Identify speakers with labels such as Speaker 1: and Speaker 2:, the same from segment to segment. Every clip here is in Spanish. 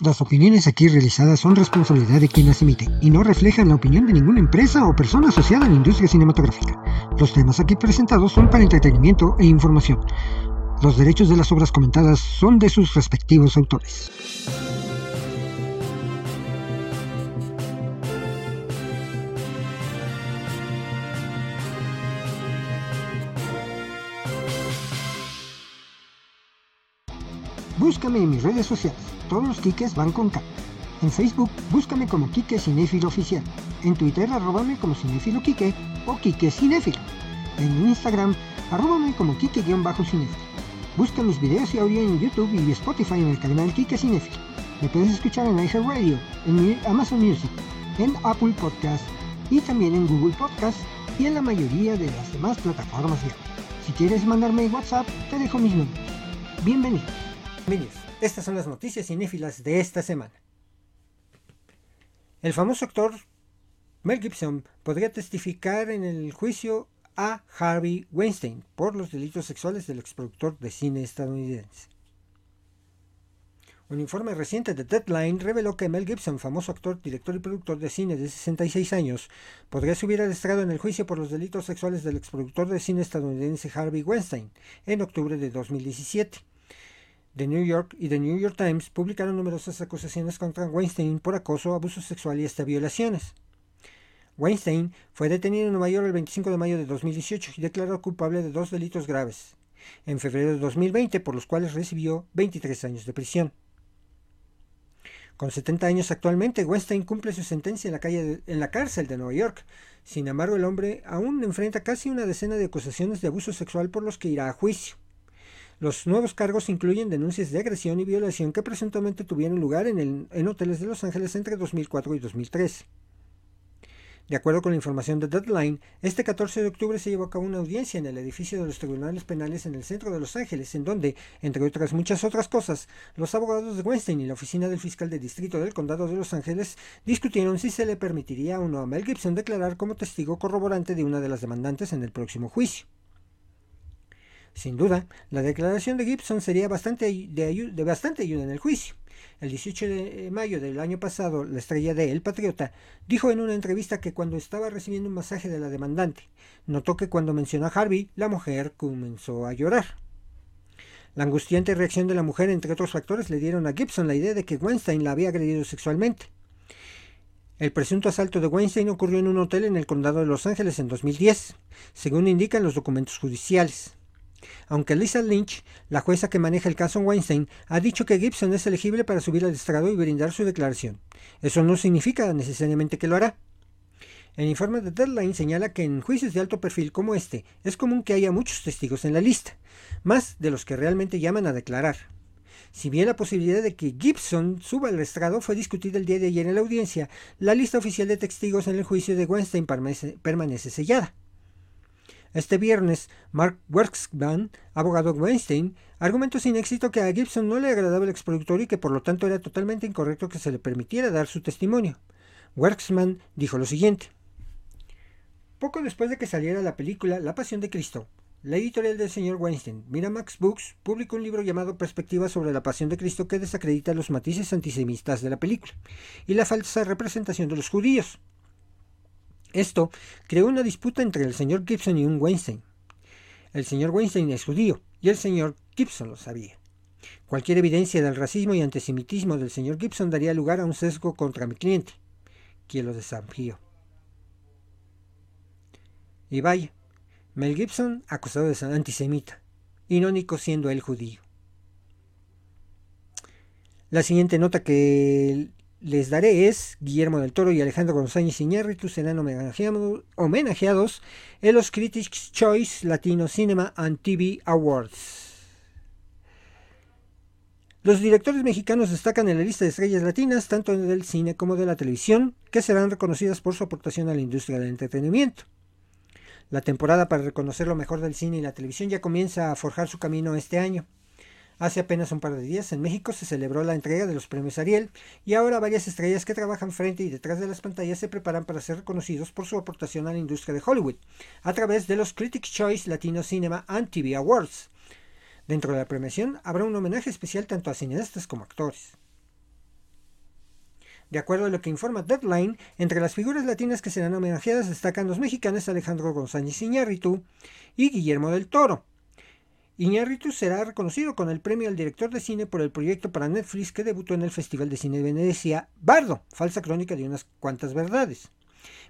Speaker 1: Las opiniones aquí realizadas son responsabilidad de quien las emite y no reflejan la opinión de ninguna empresa o persona asociada a la industria cinematográfica. Los temas aquí presentados son para entretenimiento e información. Los derechos de las obras comentadas son de sus respectivos autores. Búscame en mis redes sociales. Todos los Kikes van con K. En Facebook, búscame como Kike Cinéfilo Oficial. En Twitter, arróbame como Cinéfilo Kike o Kike Cinéfilo. En Instagram, arróbame como Kike-Cinéfilo. Busca mis videos y audio en YouTube y Spotify en el canal Kike Cinéfilo. Me puedes escuchar en iHeartRadio, en Amazon Music, en Apple Podcast y también en Google Podcast y en la mayoría de las demás plataformas de Si quieres mandarme WhatsApp, te dejo mis números. Bienvenido. Estas son las noticias cinéfilas de esta semana. El famoso actor Mel Gibson podría testificar en el juicio a Harvey Weinstein por los delitos sexuales del exproductor de cine estadounidense. Un informe reciente de Deadline reveló que Mel Gibson, famoso actor, director y productor de cine de 66 años, podría subir al estrado en el juicio por los delitos sexuales del exproductor de cine estadounidense Harvey Weinstein en octubre de 2017. The New York y The New York Times publicaron numerosas acusaciones contra Weinstein por acoso, abuso sexual y hasta violaciones. Weinstein fue detenido en Nueva York el 25 de mayo de 2018 y declarado culpable de dos delitos graves, en febrero de 2020, por los cuales recibió 23 años de prisión. Con 70 años actualmente, Weinstein cumple su sentencia en la, en la cárcel de Nueva York. Sin embargo, el hombre aún enfrenta casi una decena de acusaciones de abuso sexual por los que irá a juicio. Los nuevos cargos incluyen denuncias de agresión y violación que presuntamente tuvieron lugar en, hoteles de Los Ángeles entre 2004 y 2003. De acuerdo con la información de Deadline, este 14 de octubre se llevó a cabo una audiencia en el edificio de los tribunales penales en el centro de Los Ángeles, en donde, entre otras muchas otras cosas, los abogados de Weinstein y la oficina del fiscal de distrito del condado de Los Ángeles discutieron si se le permitiría o no a Mel Gibson declarar como testigo corroborante de una de las demandantes en el próximo juicio. Sin duda, la declaración de Gibson sería bastante de, bastante ayuda en el juicio. El 18 de mayo del año pasado, la estrella de El Patriota dijo en una entrevista que cuando estaba recibiendo un masaje de la demandante, notó que cuando mencionó a Harvey, la mujer comenzó a llorar. La angustiante reacción de la mujer, entre otros factores, le dieron a Gibson la idea de que Weinstein la había agredido sexualmente. El presunto asalto de Weinstein ocurrió en un hotel en el condado de Los Ángeles en 2010, según indican los documentos judiciales aunque Lisa Lynch, la jueza que maneja el caso Weinstein, ha dicho que Gibson es elegible para subir al estrado y brindar su declaración. Eso no significa necesariamente que lo hará. El informe de Deadline señala que en juicios de alto perfil como este es común que haya muchos testigos en la lista, más de los que realmente llaman a declarar. Si bien la posibilidad de que Gibson suba al estrado fue discutida el día de ayer en la audiencia, la lista oficial de testigos en el juicio de Weinstein permanece sellada. Este viernes, Mark Werksman, abogado de Weinstein, argumentó sin éxito que a Gibson no le agradaba el exproductor y que por lo tanto era totalmente incorrecto que se le permitiera dar su testimonio. Werksman dijo lo siguiente. Poco después de que saliera la película La Pasión de Cristo, la editorial del señor Weinstein, Miramax Books, publicó un libro llamado Perspectivas sobre la Pasión de Cristo que desacredita los matices antisemitas de la película y la falsa representación de los judíos. Esto creó una disputa entre el señor Gibson y un Weinstein. El señor Weinstein es judío y el señor Gibson lo sabía. Cualquier evidencia del racismo y antisemitismo del señor Gibson daría lugar a un sesgo contra mi cliente, quien lo desafió. Y vaya, Mel Gibson acusado de ser antisemita, irónico siendo él judío. La siguiente nota que les daré es Guillermo del Toro y Alejandro González Iñárritu serán homenajeados en los Critics Choice Latino Cinema and TV Awards. Los directores mexicanos destacan en la lista de estrellas latinas, tanto del cine como de la televisión, que serán reconocidas por su aportación a la industria del entretenimiento. La temporada para reconocer lo mejor del cine y la televisión ya comienza a forjar su camino este año. Hace apenas un par de días en México se celebró la entrega de los premios Ariel y ahora varias estrellas que trabajan frente y detrás de las pantallas se preparan para ser reconocidos por su aportación a la industria de Hollywood a través de los Critics Choice Latino Cinema and TV Awards. Dentro de la premiación habrá un homenaje especial tanto a cineastas como actores. De acuerdo a lo que informa Deadline, entre las figuras latinas que serán homenajeadas destacan los mexicanos Alejandro González Iñárritu y Guillermo del Toro. Iñárritu será reconocido con el premio al director de cine por el proyecto para Netflix que debutó en el Festival de Cine de Venecia, Bardo, falsa crónica de unas cuantas verdades.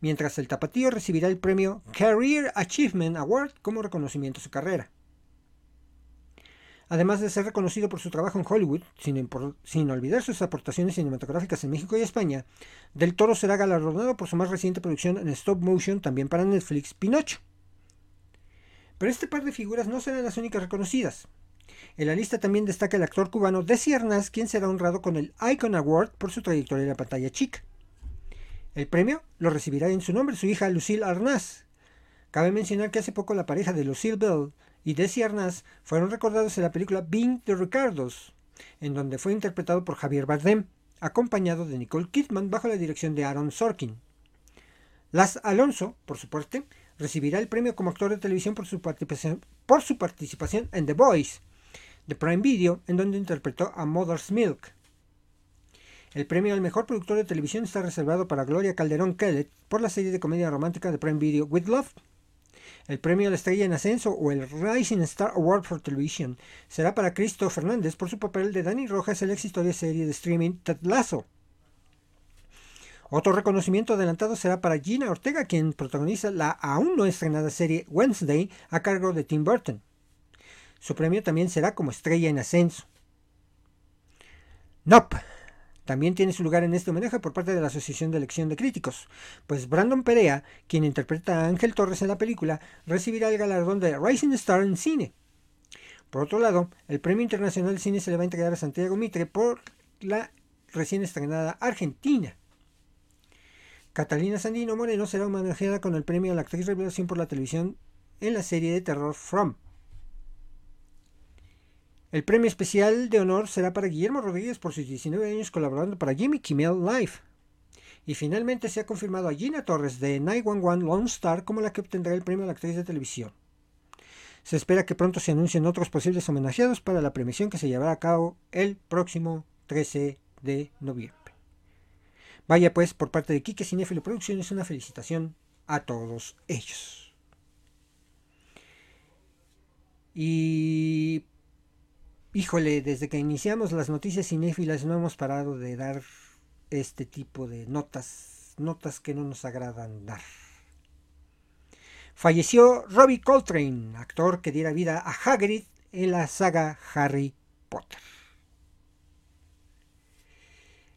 Speaker 1: Mientras el tapatío recibirá el premio Career Achievement Award como reconocimiento a su carrera. Además de ser reconocido por su trabajo en Hollywood, sin, olvidar sus aportaciones cinematográficas en México y España, Del Toro será galardonado por su más reciente producción en stop motion, también para Netflix, Pinocho. Pero este par de figuras no serán las únicas reconocidas. En la lista también destaca el actor cubano Desi Arnaz, quien será honrado con el Icon Award por su trayectoria en la pantalla chica. El premio lo recibirá en su nombre su hija Lucille Arnaz. Cabe mencionar que hace poco la pareja de Lucille Bell y Desi Arnaz fueron recordados en la película Being the Ricardos, en donde fue interpretado por Javier Bardem, acompañado de Nicole Kidman bajo la dirección de Aaron Sorkin. Las Alonso, por su parte, recibirá el premio como actor de televisión por su participación, en The Voice, de Prime Video, en donde interpretó a Mother's Milk. El premio al mejor productor de televisión está reservado para Gloria Calderón Kellett por la serie de comedia romántica de Prime Video With Love. El premio a la estrella en ascenso o el Rising Star Award for Television será para Cristo Fernández por su papel de Danny Rojas en la exitosa serie de streaming Ted Lasso. Otro reconocimiento adelantado será para Gina Ortega, quien protagoniza la aún no estrenada serie Wednesday a cargo de Tim Burton. Su premio también será como estrella en ascenso. Nope también tiene su lugar en este homenaje por parte de la Asociación de Elección de Críticos, pues Brandon Perea, quien interpreta a Ángel Torres en la película, recibirá el galardón de Rising Star en cine. Por otro lado, el Premio Internacional de Cine se le va a entregar a Santiago Mitre por la recién estrenada Argentina. Catalina Sandino Moreno será homenajeada con el premio a la actriz revelación por la televisión en la serie de terror From. El premio especial de honor será para Guillermo Rodríguez por sus 19 años colaborando para Jimmy Kimmel Live. Y finalmente se ha confirmado a Gina Torres de 911 Lone Star como la que obtendrá el premio a la actriz de televisión. Se espera que pronto se anuncien otros posibles homenajeados para la premiación que se llevará a cabo el próximo 13 de noviembre. Vaya pues, por parte de Kike Cinefilo Producciones, una felicitación a todos ellos. Y Híjole, desde que iniciamos las noticias cinéfilas no hemos parado de dar este tipo de notas, notas que no nos agradan dar. Falleció Robbie Coltrane, actor que diera vida a Hagrid en la saga Harry Potter.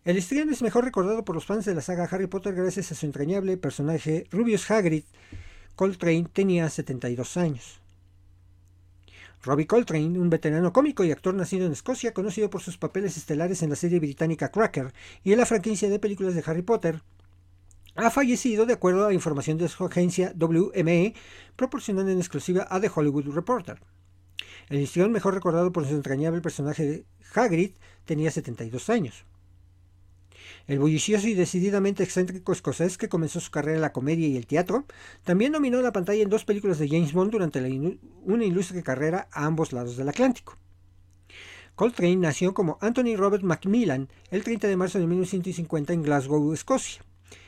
Speaker 1: El estreno es mejor recordado por los fans de la saga Harry Potter gracias a su entrañable personaje Rubius Hagrid. Coltrane tenía 72 años. Robbie Coltrane, un veterano cómico y actor nacido en Escocia, conocido por sus papeles estelares en la serie británica Cracker y en la franquicia de películas de Harry Potter, ha fallecido de acuerdo a información de su agencia WME, proporcionando en exclusiva a The Hollywood Reporter. El histrión mejor recordado por su entrañable personaje Hagrid tenía 72 años. El bullicioso y decididamente excéntrico escocés que comenzó su carrera en la comedia y el teatro, también dominó la pantalla en dos películas de James Bond durante una ilustre carrera a ambos lados del Atlántico. Coltrane nació como Anthony Robert Macmillan el 30 de marzo de 1950 en Glasgow, Escocia,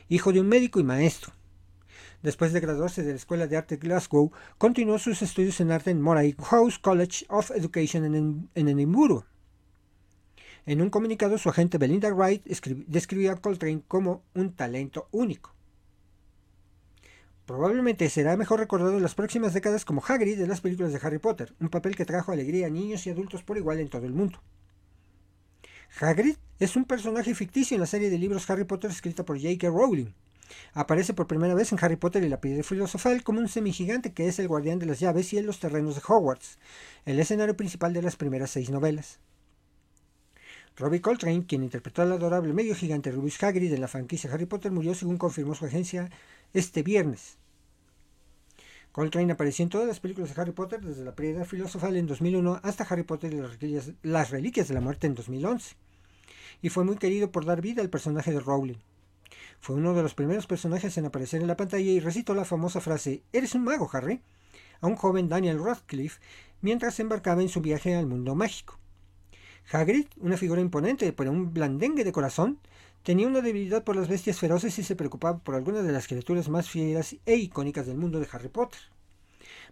Speaker 1: hijo de un médico y maestro. Después de graduarse de la Escuela de Arte de Glasgow, continuó sus estudios en arte en Moray House College of Education en, en Edimburgo. En un comunicado, su agente Belinda Wright describió a Coltrane como un talento único. Probablemente será mejor recordado en las próximas décadas como Hagrid de las películas de Harry Potter, un papel que trajo alegría a niños y adultos por igual en todo el mundo. Hagrid es un personaje ficticio en la serie de libros Harry Potter escrita por J.K. Rowling. Aparece por primera vez en Harry Potter y la piedra filosofal como un semigigante que es el guardián de las llaves y en los terrenos de Hogwarts, el escenario principal de las primeras seis novelas. Robbie Coltrane, quien interpretó al adorable medio gigante Rubius Hagrid en la franquicia Harry Potter, murió según confirmó su agencia este viernes. Coltrane apareció en todas las películas de Harry Potter, desde la Piedra Filosofal en 2001 hasta Harry Potter y las reliquias, las reliquias de la Muerte en 2011, y fue muy querido por dar vida al personaje de Rowling. Fue uno de los primeros personajes en aparecer en la pantalla y recitó la famosa frase ¿Eres un mago, Harry? a un joven Daniel Radcliffe mientras embarcaba en su viaje al mundo mágico. Hagrid, una figura imponente pero un blandengue de corazón, Tenía una debilidad por las bestias feroces y se preocupaba por algunas de las criaturas más fieras e icónicas del mundo de Harry Potter.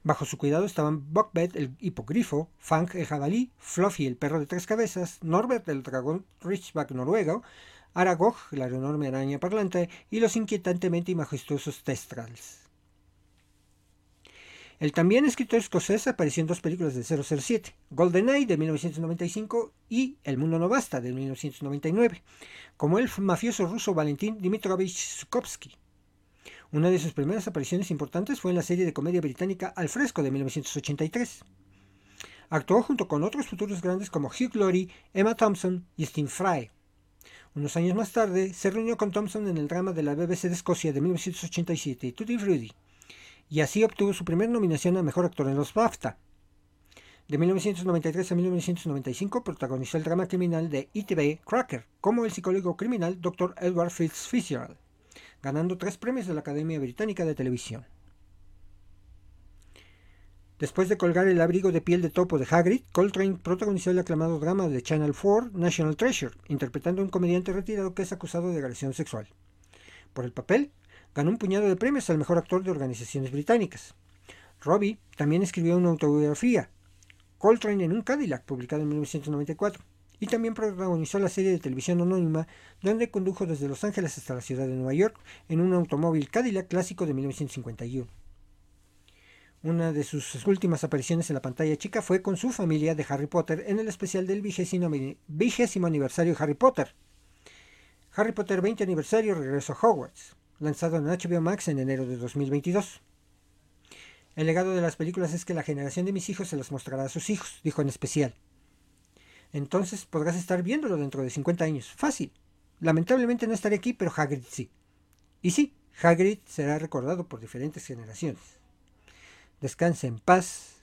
Speaker 1: Bajo su cuidado estaban Buckbed, el hipogrifo, Fang, el jabalí, Fluffy, el perro de tres cabezas, Norbert, el dragón Richback noruego, Aragog, la enorme araña parlante, y los inquietantemente y majestuosos Testrals. El también escritor escocés apareció en dos películas de 007, GoldenEye de 1995 y El mundo no basta de 1999, como el mafioso ruso Valentín Dimitrovich Sukovsky. Una de sus primeras apariciones importantes fue en la serie de comedia británica Al fresco de 1983. Actuó junto con otros futuros grandes como Hugh Laurie, Emma Thompson y Steve Fry. Unos años más tarde, se reunió con Thompson en el drama de la BBC de Escocia de 1987, Tutti Frutti, y así obtuvo su primera nominación a Mejor Actor en los BAFTA. De 1993 a 1995 protagonizó el drama criminal de ITV Cracker como el psicólogo criminal Dr. Edward Fitzgerald ganando tres premios de la Academia Británica de Televisión. Después de colgar el abrigo de piel de topo de Hagrid, Coltrane protagonizó el aclamado drama de Channel 4 National Treasure, interpretando a un comediante retirado que es acusado de agresión sexual. Por el papel, ganó un puñado de premios al mejor actor de organizaciones británicas. Robbie también escribió una autobiografía, Coltrane en un Cadillac, publicado en 1994 y también protagonizó la serie de televisión anónima donde condujo desde Los Ángeles hasta la ciudad de Nueva York en un automóvil Cadillac clásico de 1951. Una de sus últimas apariciones en la pantalla chica fue con su familia de Harry Potter en el especial del vigésimo, aniversario de Harry Potter. Harry Potter 20 aniversario regreso a Hogwarts, lanzado en HBO Max en enero de 2022. El legado de las películas es que la generación de mis hijos se las mostrará a sus hijos, dijo en especial entonces podrás estar viéndolo dentro de 50 años. Fácil. Lamentablemente no estaré aquí, pero Hagrid sí. Y sí, Hagrid será recordado por diferentes generaciones. Descanse en paz,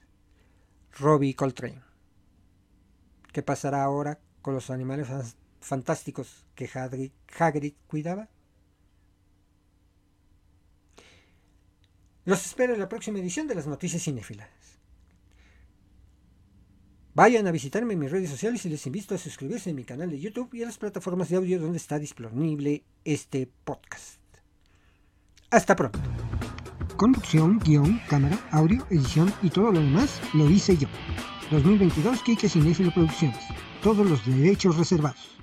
Speaker 1: Robbie Coltrane. ¿Qué pasará ahora con los animales fantásticos que Hagrid, Hagrid cuidaba? Los espero en la próxima edición de las Noticias Cinéfilas. Vayan a visitarme en mis redes sociales y les invito a suscribirse en mi canal de YouTube y a las plataformas de audio donde está disponible este podcast. Hasta pronto. Conducción, guion, cámara, audio, edición y todo lo demás lo hice yo. 2022 Kike Cinefilo Producciones. Todos los derechos reservados.